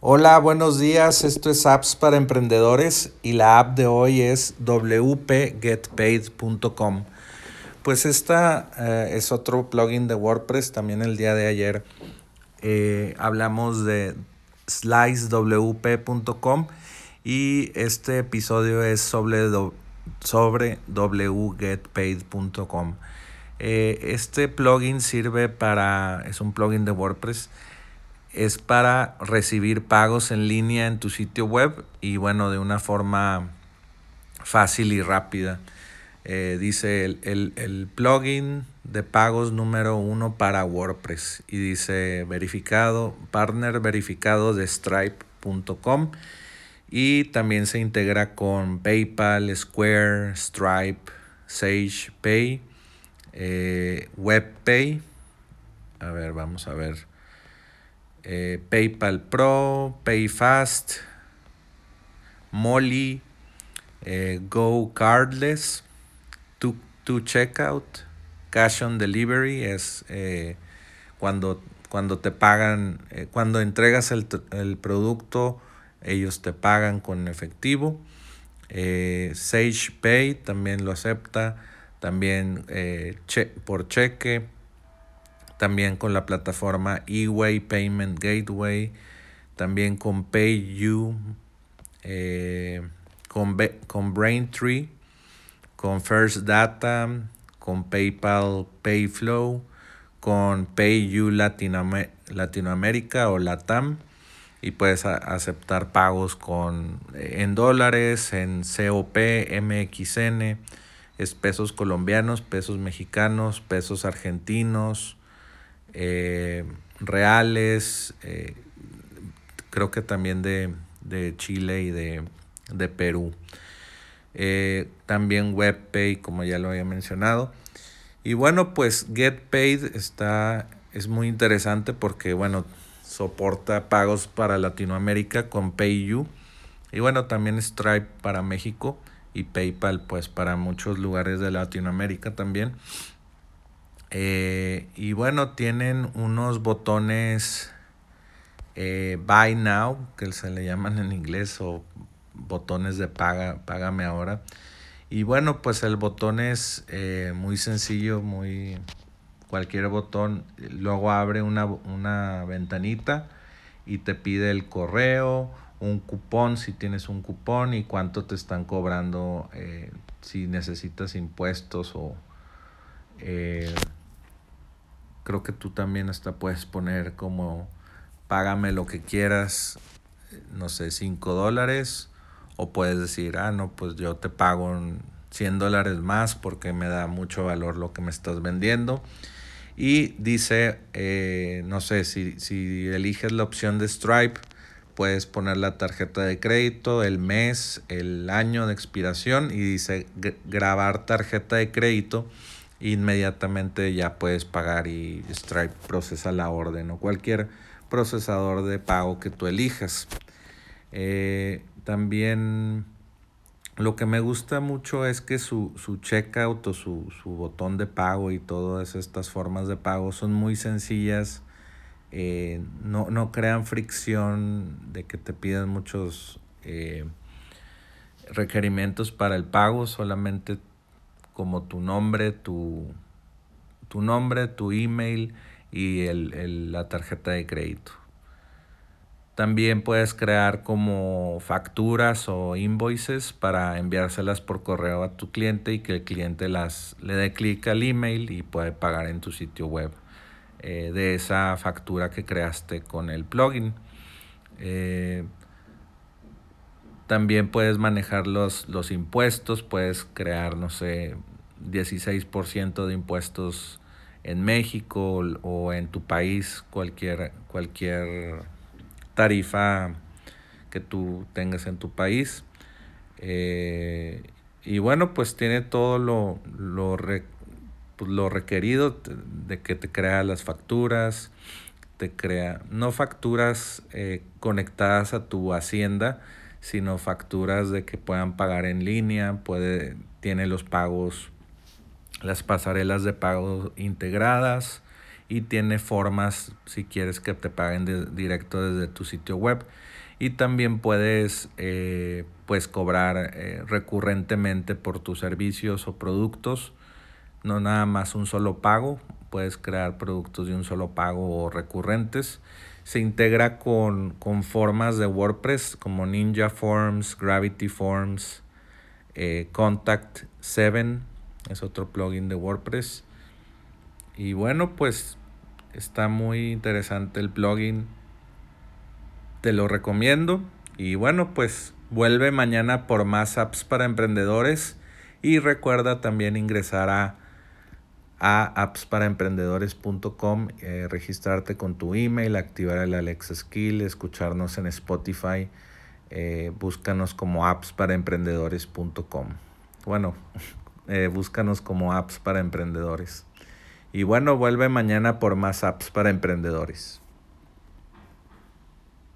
Hola, buenos días. Esto es Apps para Emprendedores y la app de hoy es wpgetpaid.com. Pues esta eh, es otro plugin de WordPress. También el día de ayer eh, hablamos de slicewp.com y este episodio es sobre, sobre wgetpaid.com. Eh, este plugin sirve para, es un plugin de WordPress es para recibir pagos en línea en tu sitio web y bueno, de una forma fácil y rápida. Eh, dice el, plugin de pagos número uno para WordPress y dice verificado, partner verificado de stripe.com y también se integra con PayPal, Square, Stripe, Sage Pay, eh, WebPay. A ver, vamos a ver eh, PayPal Pro, PayFast, Molly, eh, Go Cardless, to, to Checkout, Cash on Delivery es eh, cuando, cuando te pagan, cuando entregas el, el, producto, ellos te pagan con efectivo. Sage Pay también lo acepta, también por cheque también con la plataforma eWay Payment Gateway, también con PayU, eh, con, con Braintree, con First Data, con PayPal Payflow, con PayU Latinoamérica o LATAM y puedes aceptar pagos con, en dólares, en COP, MXN, es pesos colombianos, pesos mexicanos, pesos argentinos, eh, reales, eh, creo que también de, Chile y de, Perú. Eh, también WebPay, como ya lo había mencionado. Y bueno, pues GetPaid está, es muy interesante porque, bueno, soporta pagos para Latinoamérica con PayU. Y bueno, también Stripe para México y PayPal pues para muchos lugares de Latinoamérica también. Eh, y bueno, tienen unos botones eh, Buy Now, que se le llaman en inglés, o botones de paga, págame ahora. Y bueno, pues el botón es eh, muy sencillo, muy cualquier botón. Luego abre una, una ventanita y te pide el correo, un cupón si tienes un cupón y cuánto te están cobrando si necesitas impuestos o creo que tú también hasta puedes poner como págame lo que quieras, no sé, 5 dólares. O puedes decir, ah, no, pues yo te pago 100 dólares más porque me da mucho valor lo que me estás vendiendo. Y dice, eh, no sé, si, si eliges la opción de Stripe, puedes poner la tarjeta de crédito, el mes, el año de expiración y dice grabar tarjeta de crédito inmediatamente ya puedes pagar y Stripe procesa la orden o cualquier procesador de pago que tú elijas. Eh, también lo que me gusta mucho es que su, su checkout o su, su, botón de pago y todas estas formas de pago son muy sencillas. Eh, no, no, crean fricción de que te pidan muchos eh, requerimientos para el pago, solamente como tu nombre, tu, tu nombre, tu email y el, la tarjeta de crédito. También puedes crear como facturas o invoices para enviárselas por correo a tu cliente y que el cliente las le dé clic al email y puede pagar en tu sitio web eh, de esa factura que creaste con el plugin. Eh, también puedes manejar los, los impuestos, puedes crear, no sé, 16% de impuestos en México o en tu país, cualquier, cualquier tarifa que tú tengas en tu país. Eh, y bueno, pues tiene todo lo, lo, pues lo requerido de que te crea las facturas, te crea, no facturas eh, conectadas a tu hacienda, sino facturas de que puedan pagar en línea, puede, tiene los pagos, las pasarelas de pago integradas y tiene formas si quieres que te paguen directo desde tu sitio web. Y también puedes eh, pues cobrar eh, recurrentemente por tus servicios o productos. No nada más un solo pago puedes crear productos de un solo pago o recurrentes se integra con, con formas de WordPress como Ninja Forms, Gravity Forms, eh, Contact 7 es otro plugin de WordPress y bueno pues Está muy interesante el plugin. Te lo recomiendo. Y bueno, pues vuelve mañana por más apps para emprendedores. Y recuerda también ingresar a, a appsparaemprendedores.com, eh, registrarte con tu email, activar el Alexa Skill, escucharnos en Spotify. Eh, búscanos como appsparaemprendedores.com. Bueno, eh, búscanos como apps para emprendedores. Y bueno, vuelve mañana por más apps para emprendedores.